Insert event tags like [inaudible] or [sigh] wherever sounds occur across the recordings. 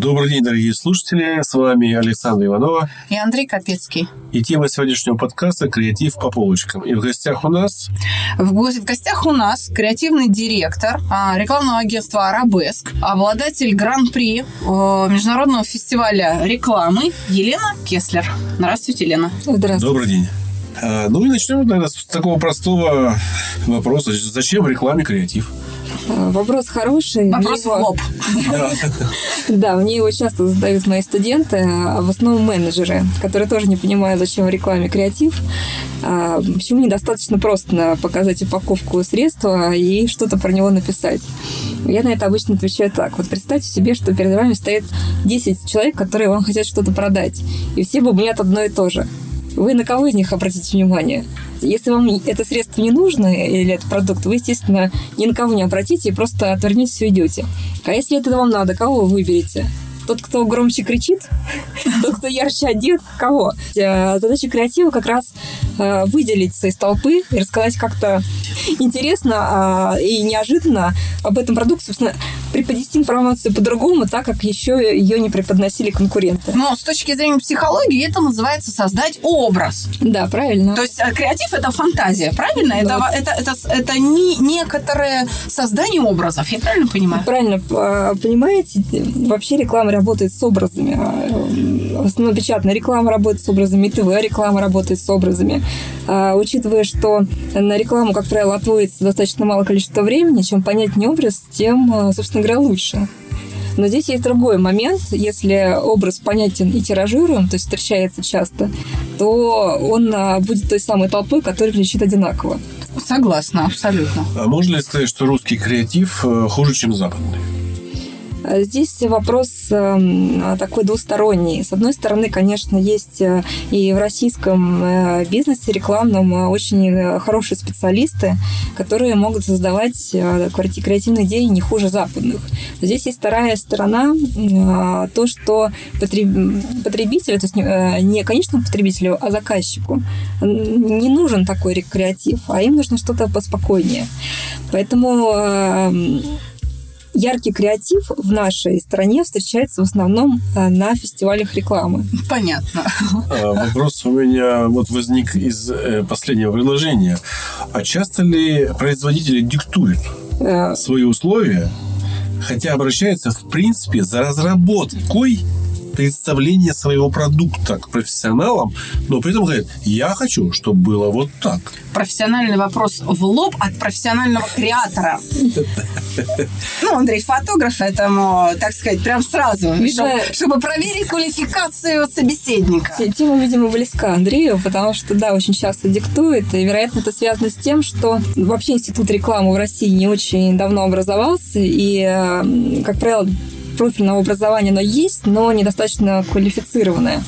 Добрый день, дорогие слушатели. С вами Александр Иванова. И Андрей Капецкий. И тема сегодняшнего подкаста «Креатив по полочкам». И в гостях у нас... В, го- в гостях у нас креативный директор а, рекламного агентства «Арабеск», обладатель гран-при э, Международного фестиваля рекламы Елена Кеслер. Здравствуйте, Елена. Здравствуйте. Добрый день. А, Ну и начнем, наверное, с такого простого вопроса. Зачем в рекламе креатив? А, Вопрос хороший. Вопрос в его- лоб. [laughs] Да. Мне его часто задают мои студенты, а в основном менеджеры, которые тоже не понимают, зачем в рекламе креатив. А, Почему недостаточно просто показать упаковку средства и что-то про него написать. Я на это обычно отвечаю так. Вот представьте себе, что перед вами стоит 10 человек, которые вам хотят что-то продать. И все бубнят одно и то же. Вы на кого из них обратите внимание? Если вам это средство не нужно или этот продукт, вы, естественно, ни на кого не обратите и просто отвернетесь и уйдете. А если это вам надо, кого вы выберете? Тот, кто громче кричит? [laughs] Тот, кто ярче одет? Кого? Э, Задача креатива как раз э, выделиться из толпы и рассказать как-то интересно а, и неожиданно об этом продукте, собственно, преподнести информацию по-другому, так как еще ее не преподносили конкуренты. Но с точки зрения психологии это называется создать образ. Да, правильно. То есть э, креатив это фантазия, правильно? Это, Да. во- это, это, это не некоторое создание образов. Я правильно понимаю? Правильно а, понимаете, вообще реклама работает с образами. В основном печатная реклама работает с образами, и ТВ-реклама работает с образами. А, Учитывая, что на рекламу, как правило, отводится достаточно мало количества времени, чем понятнее образ, тем, а, собственно говоря, лучше. Но здесь есть другой момент. Если образ понятен и тиражируем, то есть встречается часто, то он а, будет той самой толпой, которая кричит одинаково. Согласна, абсолютно. А можно ли сказать, что русский креатив э, хуже, чем западный? А Здесь вопрос эм, такой двусторонний. С одной стороны, конечно, есть э, и в российском э, бизнесе рекламном э, очень э, хорошие специалисты, которые могут создавать э, креати- креативные идеи не хуже западных. Здесь есть вторая сторона, э, то, что потреб- потребителю, то есть не- э, не конечному потребителю, а заказчику, не нужен такой ре- креатив, а им нужно что-то поспокойнее. Поэтому эм, яркий креатив в нашей стране встречается в основном э, на фестивалях рекламы. Понятно. А, Вопрос у меня вот возник из э, последнего предложения. А часто ли производители диктуют Э, свои условия, хотя обращаются, в принципе, за разработкой представления своего продукта к профессионалам, но при этом говорят, я хочу, чтобы было вот так. Профессиональный вопрос в лоб от профессионального креатора. [laughs] Ну, Андрей фотограф, поэтому, так сказать, прям сразу, чтобы проверить квалификацию собеседника. те- Тема, видимо, близка Андрею, потому что, да, очень часто диктует, и, вероятно, это связано с тем, что вообще институт рекламы в России не очень давно образовался, и, э, как правило, профильного образования оно есть, но недостаточно квалифицированное.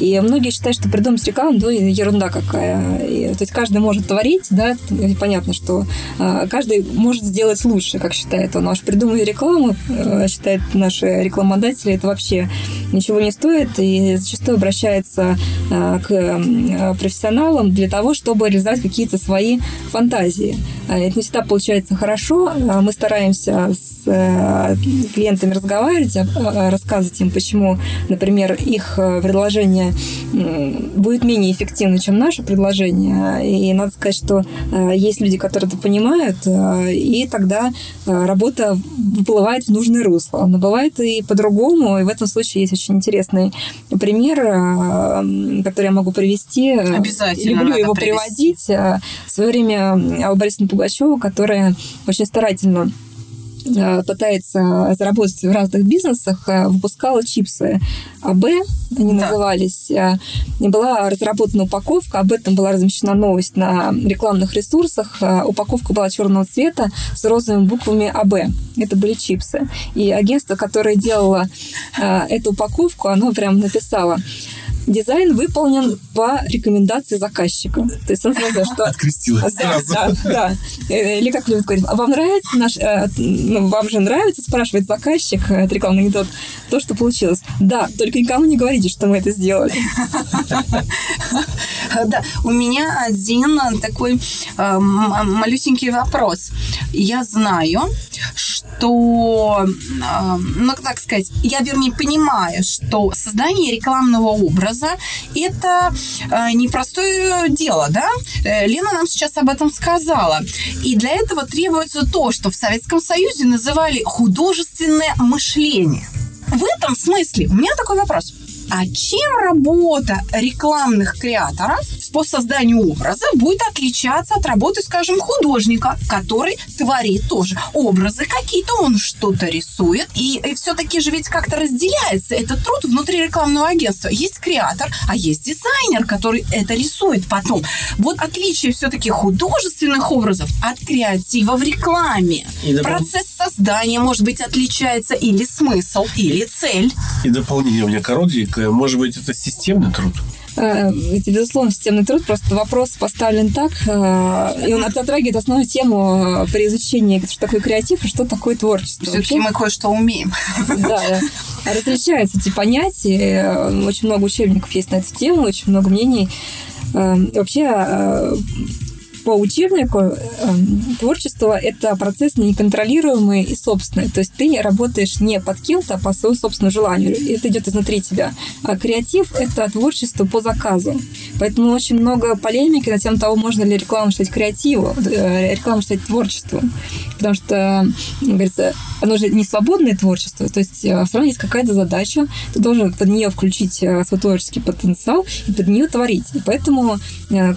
И многие считают, что придумать рекламу, ну, ерунда какая. И, то есть каждый может творить, да, и понятно, что э, каждый может сделать лучше, как считает он. А уж придумать рекламу, э, считают наши рекламодатели, это вообще ничего не стоит, и зачастую обращается э, к э, профессионалам для того, чтобы реализовать какие-то свои фантазии. А Это не всегда получается хорошо. А Мы стараемся с э, клиентами разговаривать, а, рассказывать им, почему, например, их предложение будет менее эффективно, чем наше предложение. И надо сказать, что есть люди, которые это понимают, и тогда работа выплывает в нужное русло. Но бывает и по-другому, и в этом случае есть очень интересный пример, э, который я могу привести. Обязательно Люблю его привести. приводить. Э, В свое время Алла Борисовна Пугачева, которая очень старательно э, пытается заработать в разных бизнесах, э, выпускала чипсы АБ, они Да. назывались. э, И была разработана упаковка, об этом была размещена новость на рекламных ресурсах. Э, Упаковка была черного цвета с розовыми буквами АБ. Это были чипсы. И агентство, которое делало э, эту упаковку, оно прям написало дизайн выполнен по рекомендации заказчика. То есть он сказал, что... Открестилась Да, сразу. да, да. Э, Или как любят говорить, а вам нравится наш... э, ну, вам же нравится, спрашивает заказчик, э, это рекламный анекдот, то, что получилось. Да, только никому не говорите, что мы это сделали. [laughs] Да, у меня один э, такой э, малюсенький вопрос. Я знаю, что, э, ну, так сказать, я, вернее, понимаю, что создание рекламного образа – это э, непростое дело, да? Э, Лена нам сейчас об этом сказала. И для этого требуется то, что в Советском Союзе называли художественное мышление. В этом смысле у меня такой вопрос. А чем работа рекламных креаторов по созданию образа будет отличаться от работы, скажем, художника, который творит тоже образы какие-то, он что-то рисует. И, все-таки же ведь как-то разделяется этот труд внутри рекламного агентства. Есть креатор, а есть дизайнер, который это рисует потом. Вот отличие все-таки художественных образов от креатива в рекламе. И допол- Процесс создания, может быть, отличается или смысл, или цель. И дополнение у меня коротенькое. Может быть, это системный труд? Э, Это, безусловно, системный труд. Просто вопрос поставлен так, э, и он затрагивает основную тему э, при изучении, что такое креатив и что такое творчество. Все-таки Вообще, мы кое-что умеем. Да, э, различаются эти понятия. э, Очень много учебников есть на эту тему, очень много мнений. Э, Вообще, э, по учебнику э, творчество – это процесс неконтролируемый и собственный. То есть ты работаешь не под кем-то, а по своему собственному желанию. Это идет изнутри тебя. А креатив – это творчество по заказу. Поэтому очень много полемики на тему того, можно ли рекламу считать креативом, э, рекламу считать творчеством. Потому что, говорится, оно же не свободное творчество. То есть э, все равно есть какая-то задача, ты должен под нее включить э, свой творческий потенциал и под нее творить. И поэтому э,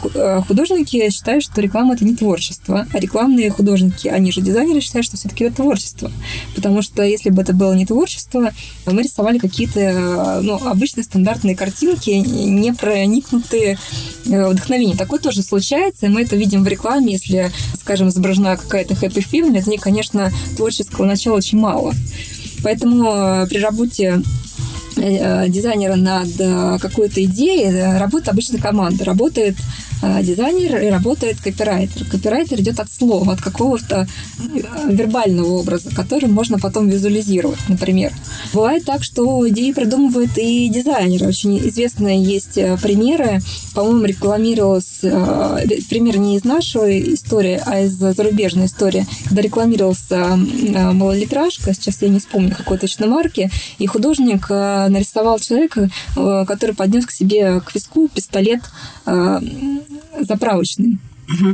художники считают, что реклама это не творчество, а рекламные художники, они же дизайнеры считают, что все-таки это творчество. Потому что если бы это было не творчество, мы рисовали какие-то ну, обычные стандартные картинки, не проникнутые вдохновением. Такое тоже случается, и мы это видим в рекламе, если, скажем, изображена какая-то в ней, конечно, творческого начала очень мало. Поэтому э, при работе э, дизайнера над э, какой-то идеей э, работает обычно команда. Работает э, дизайнер и работает копирайтер. Копирайтер идет от слова, от какого-то э, вербального образа, который можно потом визуализировать, например. Бывает так, что идеи придумывает и дизайнер. Очень известные есть э, примеры. По-моему, рекламировалась э, пример не из нашей истории, а из зарубежной истории, когда рекламировался малолитражка, сейчас я не вспомню какой точно марки, и художник нарисовал человека, который поднес к себе к виску пистолет э, заправочный.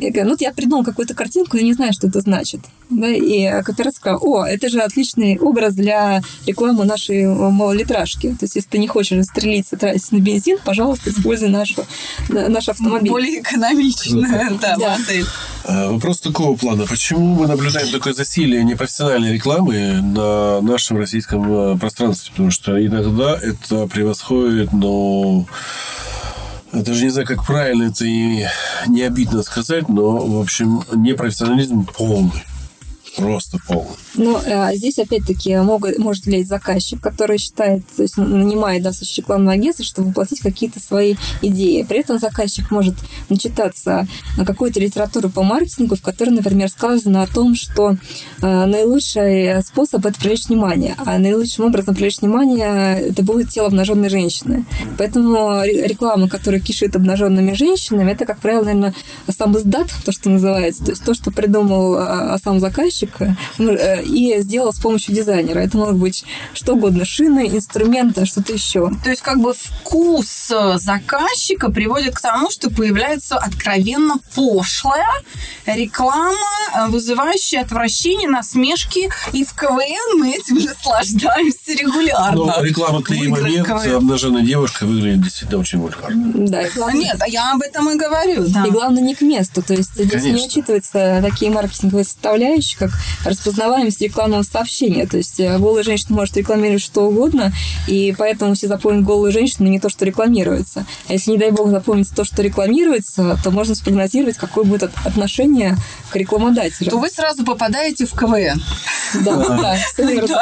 Я говорю, ну, вот я придумал какую-то картинку, но не знаю, что это значит. Да, и копирайтер сказал, о, это же отличный образ для рекламы нашей малолитражки. То есть, если ты не хочешь застрелиться, тратить на бензин, пожалуйста, используй нашу, на- наш автомобиль. Более экономичная, [laughs] да, Да. модель. А, Вопрос такого плана. Почему мы наблюдаем такое засилие непрофессиональной рекламы на нашем российском э, пространстве? Потому что иногда это превосходит, но... Я даже не знаю, как правильно это и не обидно сказать, но, в общем, непрофессионализм полный. Просто полный. Но э, здесь, опять-таки, могут, может влиять заказчик, который считает, то есть нанимает достаточно рекламное агентство, чтобы воплотить какие-то свои идеи. При этом заказчик может начитаться на какую-то литературу по маркетингу, в которой, например, сказано о том, что э, наилучший способ – это привлечь внимание, а наилучшим образом привлечь внимание – это будет тело обнаженной женщины. Поэтому ре- реклама, которая кишит обнаженными женщинами, это, как правило, наверное, сам издат, то, что называется, то есть то, что придумал а, сам заказчик ну, э, и сделал с помощью дизайнера. Это может быть что угодно, шины, инструменты, что-то еще. То есть как бы вкус э, заказчика приводит к тому, что появляется откровенно пошлая реклама, э, вызывающая отвращение, насмешки. И в КВН мы этим наслаждаемся регулярно. Но реклама «Клей момент» КВН. обнаженной девушкой выглядит действительно очень вульгарно. Да, главное, Нет, а я об этом и говорю. Да. и главное не к месту. То есть здесь не Конечно. учитываются такие маркетинговые составляющие, как распознаваемость рекламного сообщения. То есть э, голая женщина может рекламировать что угодно, и поэтому все запомнят голую женщину, не то, что рекламируется. А если, не дай бог, запомнить то, что рекламируется, то можно спрогнозировать, какое будет отношение к рекламодателю. То вы сразу попадаете в КВН. Да, да.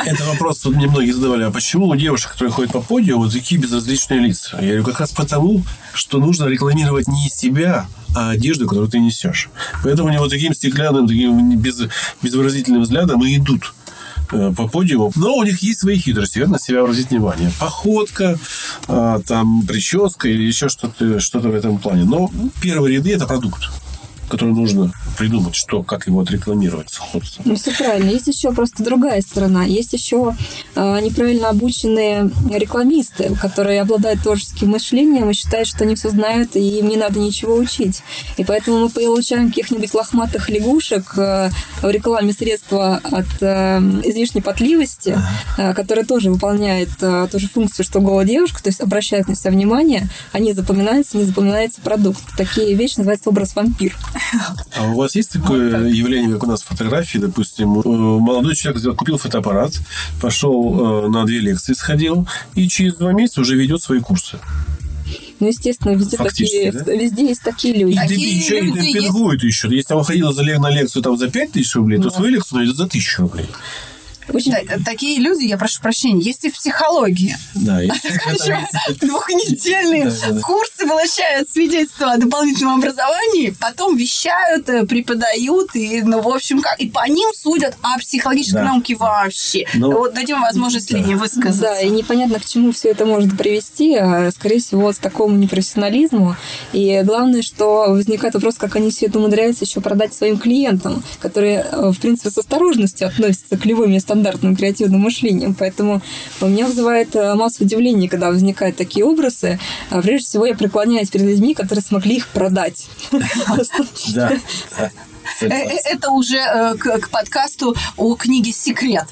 Это вопрос, вот мне многие задавали, а почему у девушек, которые ходят по подиуму, вот такие безразличные лица? Я говорю, как раз потому, что нужно рекламировать не себя, а одежду, которую ты несешь. Поэтому они вот таким стеклянным, таким без, безвыразительным взглядом и идут э, по подиуму. Но у них есть свои хитрости, как на себя обратить внимание. Походка, а, там, прическа или еще что-то что в этом плане. Но первые ряды – это продукт который нужно придумать, что, как его отрекламировать сходство. Ну, все правильно. Есть еще просто другая сторона. Есть еще э, неправильно обученные рекламисты, которые обладают творческим мышлением и считают, что они все знают, и им не надо ничего учить. И поэтому мы получаем каких-нибудь лохматых лягушек э, в рекламе средства от э, излишней потливости, э, которая тоже выполняет э, ту же функцию, что голая девушка, то есть обращает на себя внимание, они запоминаются, не запоминается продукт. Такие вещи называются образ вампир. А у вас есть такое явление, как у нас фотографии, допустим, э, молодой человек купил фотоаппарат, пошел э, на две лекции, сходил, и через два месяца уже ведет свои курсы. Ну, естественно, везде, такие, да? везде есть такие люди. И Такие еще и люди демпингуют еще. Если он ходил за, на лекцию там, за 5 тысяч рублей, то свою лекцию найдет за тысячу рублей. Очень... Да, такие люди, я прошу прощения, есть и в психологии. Да, Двухнедельные Да, да, да. курсы получают свидетельство о дополнительном образовании, потом вещают, э, преподают, и, ну, в общем, как, и по ним судят о психологической науке вообще. Ну, вот дадим возможность да. Лене высказаться. Да, и непонятно, к чему все это может привести, а, скорее всего, к такому непрофессионализму. И главное, что возникает вопрос, как они все это умудряются еще продать своим клиентам, которые, э, в принципе, с осторожностью относятся к любым нестандартным креативным мышлением. Поэтому у меня вызывает э, массу удивлений, когда возникают такие образы. А Прежде всего, я преклоняюсь перед людьми, которые смогли их продать. Да, [laughs] да. Э, э, Это уже к, к подкасту о книге «Секрет».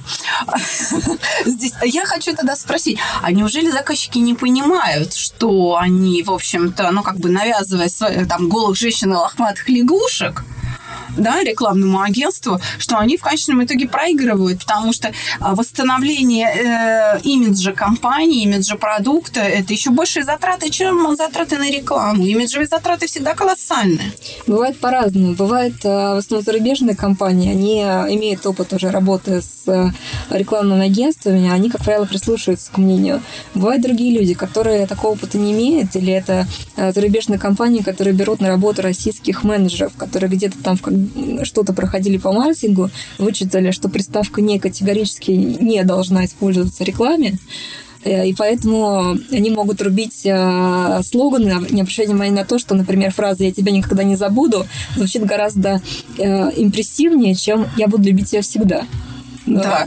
[laughs] Здесь я хочу тогда спросить, а неужели заказчики не понимают, что они, в общем-то, ну, как бы навязывая свои, там, голых женщин и лохматых лягушек, да, рекламному агентству, что они в конечном итоге проигрывают, потому что а, восстановление э, имиджа компании, имиджа продукта, это еще большие затраты, чем затраты на рекламу. Имиджевые затраты всегда колоссальные. Бывает по-разному. Бывает, э, в основном, зарубежные компании, они имеют опыт уже работы с э, рекламными агентствами, они, как правило, прислушиваются к мнению. Бывают другие люди, которые такого опыта не имеют, или это э, зарубежные компании, которые берут на работу российских менеджеров, которые где-то там в что-то проходили по маркетингу, вычитали, что приставка «не» категорически не должна использоваться в рекламе, Э, И поэтому они могут рубить э, слоганы, не обращая внимания на то, что, например, фраза «я тебя никогда не забуду» звучит гораздо э, импрессивнее, чем «я буду любить тебя всегда». Да.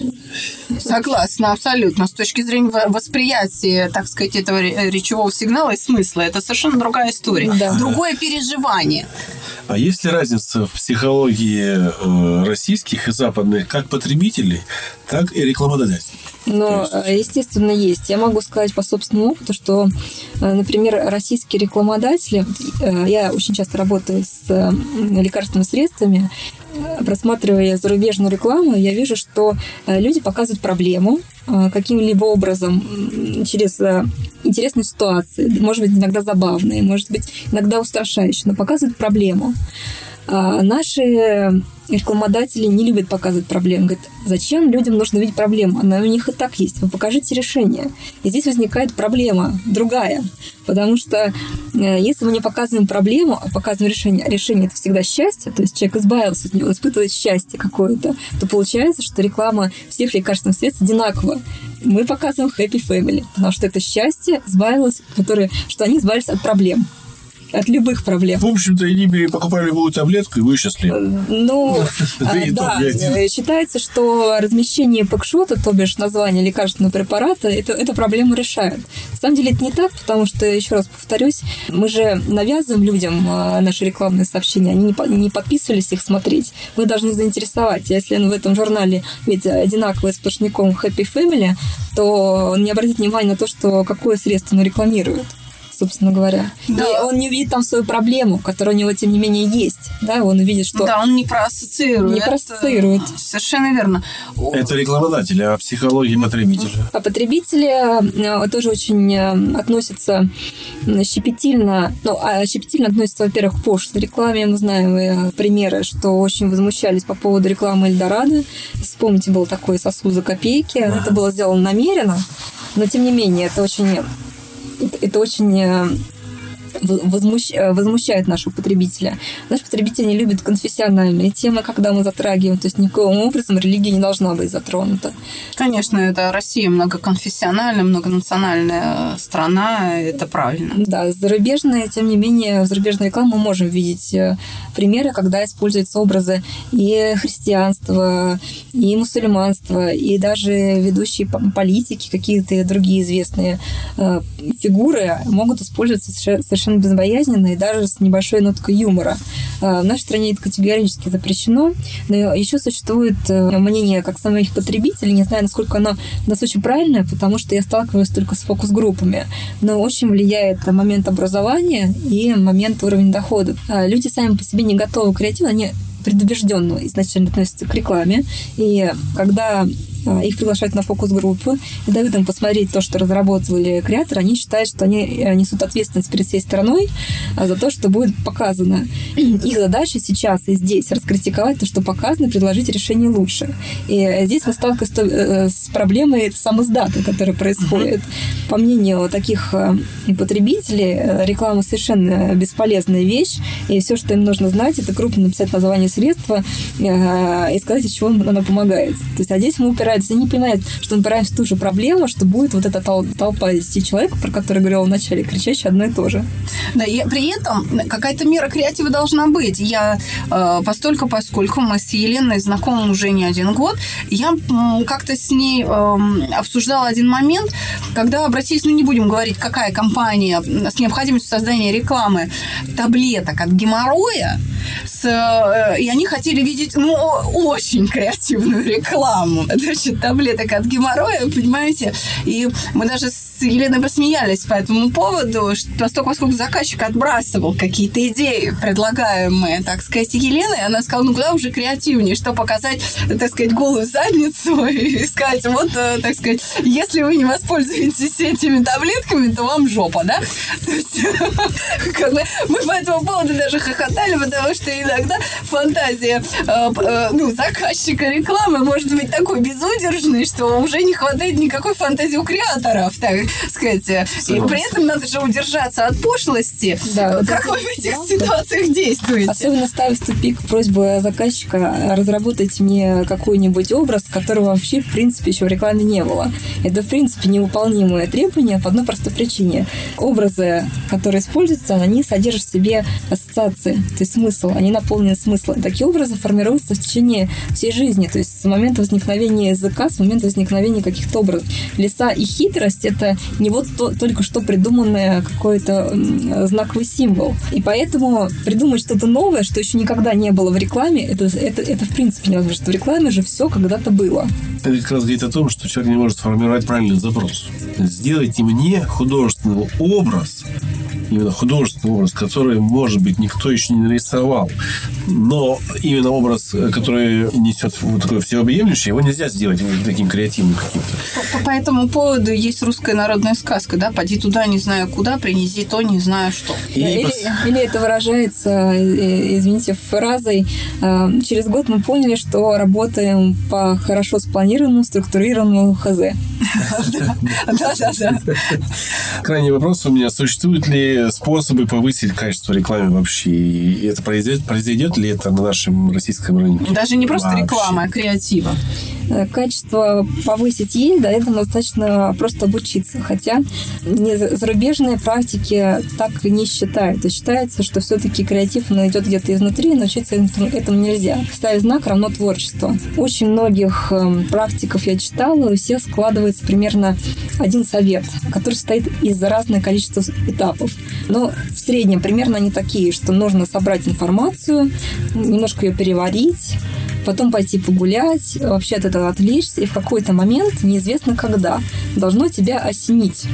Согласна, абсолютно. С точки зрения во- восприятия, так сказать, этого ре- речевого сигнала и смысла, это совершенно другая история. Да. Другое переживание. А есть ли разница в психологии э, российских и западных как потребителей, так и рекламодателей? Но, То э, естественно, есть. Я могу сказать по собственному опыту, что, э, например, российские рекламодатели, я очень часто работаю с лекарственными средствами, просматривая зарубежную рекламу, я вижу, что люди показывают проблему каким-либо образом через э, интересные ситуации, может быть, иногда забавные, может быть, иногда устрашающие, но показывают проблему. А наши рекламодатели не любят показывать проблемы. Говорят, зачем людям нужно видеть проблему? Она у них и так есть. Вы покажите решение. И здесь возникает проблема другая. Потому что э, если мы не показываем проблему, а показываем решение, решение это всегда счастье, то есть человек избавился от него, испытывает счастье какое-то, то получается, что реклама всех лекарственных средств одинакова. Мы показываем happy family, потому что это счастье избавилось, которое, что они избавились от проблем. От любых проблем. В общем-то, они покупали любую таблетку, и вы счастливы. Ну, [laughs] Да а, э, считается, что размещение пэкшота, то бишь название лекарственного препарата, это, эту проблему решает. На самом деле это не так, потому что, еще раз повторюсь, мы же навязываем людям а, наши рекламные сообщения, они не, по- не подписывались их смотреть. Мы должны заинтересовать. Если в этом журнале ведь одинаковый с сплошняком Happy Family, то он не обратит внимания на то, что какое средство он рекламирует. Собственно говоря. Да. И он не увидит там свою проблему, которая у него, тем не менее, есть. Да, он увидит, что... Да, он не проассоциирует. Не проассоциирует. Совершенно верно. Это рекламодатель, а психология потребителя. А потребители э, тоже очень э, относятся щепетильно, ну, а щепетильно относятся, во-первых, к пошлой рекламе. Мы знаем э, примеры, что очень возмущались по поводу рекламы Эльдорадо. Вспомните, был такой сосуд за копейки. Это было сделано намеренно, но, тем не менее, это очень... Это, очень э, возмущ- э, возмущает нашего потребителя. Наш потребитель не любит конфессиональные темы, когда мы затрагиваем, то есть никаким образом религия не должна быть затронута. Конечно, это Россия многоконфессиональная, многонациональная страна, это правильно. Да, зарубежные, тем не менее, в зарубежной рекламе мы можем видеть э, примеры, когда используются образы и христианства, и мусульманства, и даже ведущие по- политики, какие-то другие известные э, фигуры могут использоваться соверше- совершенно безбоязненно и даже с небольшой ноткой юмора. Э, В нашей стране это категорически запрещено, но еще существует э, мнение как самих потребителей, не знаю, насколько оно у нас очень правильное, потому что я сталкиваюсь только с фокус-группами, но очень влияет момент образования и момент уровня дохода. А Люди сами по себе не готовы к креативу, они предубежденно изначально относятся к рекламе. И когда их приглашают на фокус-группы и дают им посмотреть то, что разработали креаторы, они считают, что они э, несут ответственность перед всей страной а, за то, что будет показано. Их задача сейчас и здесь раскритиковать то, что показано, предложить решение лучше. И э, здесь мы сталкиваемся с э, с проблемой самоздата, которая происходит. По мнению таких потребителей, реклама совершенно бесполезная вещь, и все, что им нужно знать, это крупно написать название средства и сказать, от чего оно помогает. То есть, а здесь мы упираемся, они понимают, что мы упираемся в ту же проблему, что будет вот эта тол- толпа из 10 человек, про которую я говорила в начале, кричащая одно и то же. Да, и при этом какая-то мера креатива должна быть. Я э, постольку, поскольку мы с Еленой знакомы уже не один год, я м, как-то с ней эм, обсуждала один момент, когда обратились, ну не будем говорить, какая компания с необходимостью создания рекламы таблеток от геморроя, э, и они хотели видеть, ну, очень креативную рекламу. [laughs] Значит, таблеток от геморроя, понимаете? И мы даже с Еленой посмеялись по этому поводу, что поскольку, поскольку заказчик отбрасывал какие-то идеи, предлагаемые, так сказать, Еленой, она сказала, ну, куда уже креативнее, что показать, так сказать, голую задницу [laughs] и сказать, вот, э, так сказать, если вы не воспользуетесь этими таблетками, то вам жопа, да? [laughs] То есть, мы по этому поводу даже хохотали, потому что иногда фантазия э, э, ну, заказчика рекламы может быть такой безудержной, что уже не хватает никакой фантазии у креаторов, так сказать. И при этом надо же удержаться от пошлости. Да, как вы в этих ситуациях действуете? Особенно ставить в тупик просьбу заказчика разработать мне какой-нибудь образ, которого вообще, в принципе, еще в рекламе не было. Это, в принципе, невыполнимое требование по одной простой причине. Образы, которые используются, они содержат в себе ассоциации, то есть смысл, они наполнены смыслом. Такие образы формируются в течение всей жизни, то есть с момента возникновения языка, с момента возникновения каких-то образов. Леса и хитрость — это не вот то- только что придуманное какой-то знаковый символ. И поэтому придумать что-то новое, что еще никогда не было в рекламе, это, это, это в принципе невозможно. что В рекламе же все когда-то было. Это как раз говорит о том, что человек не может сформировать правильный запрос. Сделайте мне художественный образ, именно художественный образ, который, может быть, никто еще не нарисовал, но именно образ, который несет вот такое всеобъемлющее, его нельзя сделать вот таким креативным каким-то. По, по этому поводу есть русская народная сказка, да? Поди туда, не знаю куда, принеси то, не знаю что. И или, [laughs] или это выражается, э, извините, фразой э, «Через год мы поняли, что работаем по хорошо спланированному, структурированному ХЗ». [laughs] Да-да-да. Крайний вопрос у меня. Существуют ли способы повысить качество рекламы вообще? И это произойдет, произойдет ли это на нашем российском рынке? Даже не просто реклама, а креатива. Э, Качество повысить есть, да, этому достаточно просто обучиться. Хотя не за- зарубежные практики так не считают. И считается, что все-таки креатив он идет где-то изнутри, и научиться этому, этому нельзя. Ставить знак равно творчество. Очень многих эм, практиков я читала, у всех складывается примерно один совет, который состоит из разного количества этапов. Но в среднем примерно они такие, что нужно собрать информацию, немножко ее переварить, потом пойти погулять, вообще от этого отвлечься, и в какой-то момент, неизвестно когда, должно тебя осенить.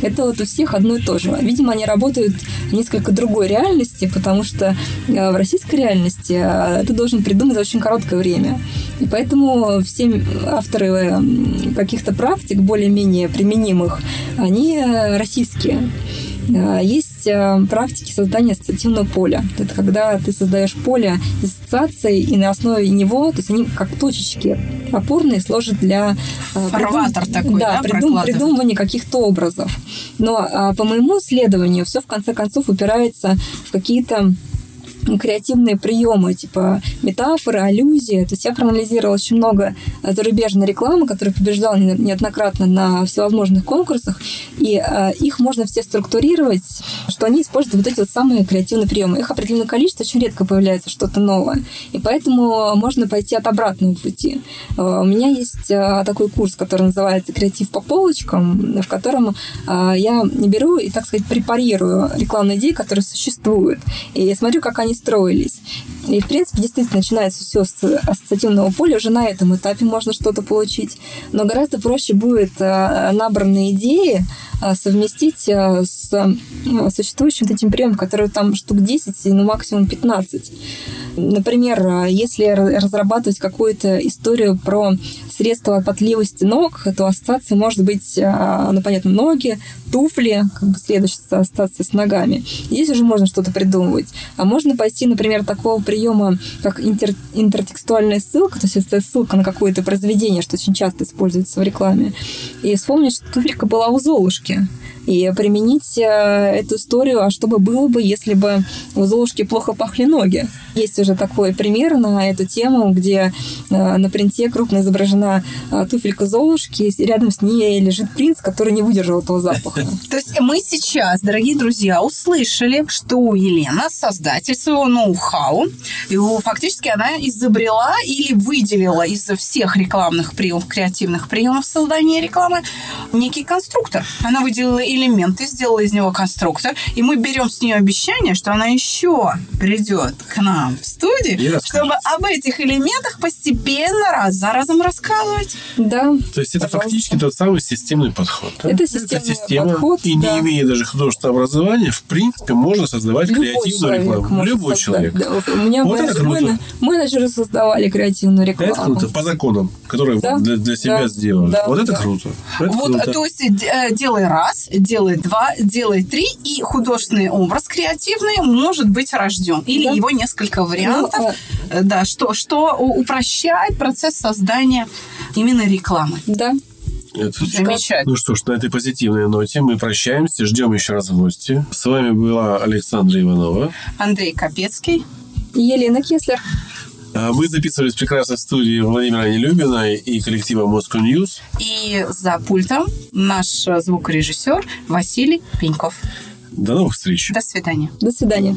Это вот у всех одно и то же. Видимо, они работают в несколько другой реальности, потому что э, в российской реальности э, ты должен придумать за очень короткое время. И поэтому все авторы э, каких-то практик более-менее применимых, они российские. Есть практики создания ассоциативного поля. Это когда ты создаешь поле из ассоциаций, и на основе него, то есть они как точечки опорные служат для Фарватер придум... такой, да, да, придум... придумывания каких-то образов. Но по моему исследованию все в конце концов упирается в какие-то креативные приемы, типа метафоры, аллюзии. То есть я проанализировала очень много зарубежной рекламы, которая побеждала неоднократно на всевозможных конкурсах, и э, их можно все структурировать, что они используют вот эти вот самые креативные приемы. Их определенное количество, очень редко появляется что-то новое. И поэтому можно пойти от обратного пути. Э, у меня есть э, такой курс, который называется «Креатив по полочкам», в котором э, я беру и, так сказать, препарирую рекламные идеи, которые существуют, и смотрю, как они строились. И, в принципе, действительно, начинается все с ассоциативного поля. Уже на этом этапе можно что-то получить. Но гораздо проще будет э, набранные идеи э, совместить э, с существующим этим приемом, который там штук 10, ну, максимум 15. Например, если разрабатывать какую-то историю про средства от потливости ног, то ассоциация может быть, ну, понятно, ноги, туфли, как бы следующая ассоциация с ногами. Здесь уже можно что-то придумывать. А можно пойти, например, такого приема, как интер, интертекстуальная ссылка, то есть это ссылка на какое-то произведение, что очень часто используется в рекламе, и вспомнить, что туфелька была у Золушки и применить э, эту историю, а что бы было бы, если бы у Золушки плохо пахли ноги. Есть уже такой пример на эту тему, где э, на принте крупно изображена э, туфелька Золушки, и рядом с ней лежит принц, который не выдержал этого запаха. [laughs] То есть мы сейчас, дорогие друзья, услышали, что Елена, создатель своего ноу-хау, фактически она изобрела или выделила из всех рекламных приемов, креативных приемов создания рекламы некий конструктор. Она выделила элементы, сделала из него конструктор, и мы берем с нее обещание, что она еще придет к нам в студию, чтобы об этих элементах постепенно раз за разом рассказывать. Да. То есть это фактически тот самый системный подход. Да? Это системный система, подход, и да. не имея даже художественного образования, в принципе, можно создавать Любой креативную рекламу. Любой создать, человек. да. У меня Вот это менеджеры- менеджеры создавали креативную рекламу. Это круто, по законам, которые Да, для, для себя да, сделали. да, вот это да. круто. Это вот, круто. то есть э, делай раз, делай два, делай три, и художественный образ креативный может быть рожден. Или Да. его несколько вариантов, Ну, да, что, что упрощает процесс создания именно рекламы. Да. Это Замечательно. Ну что ж, на этой позитивной ноте мы прощаемся, ждем еще раз в гости. С вами была Александра Иванова. Андрей Капецкий. Елена Кеслер. А Мы записывались в прекрасной студии Владимира Нелюбина и коллектива Moscow News. И за пультом наш звукорежиссер Василий Пеньков. До новых встреч. До свидания. До свидания.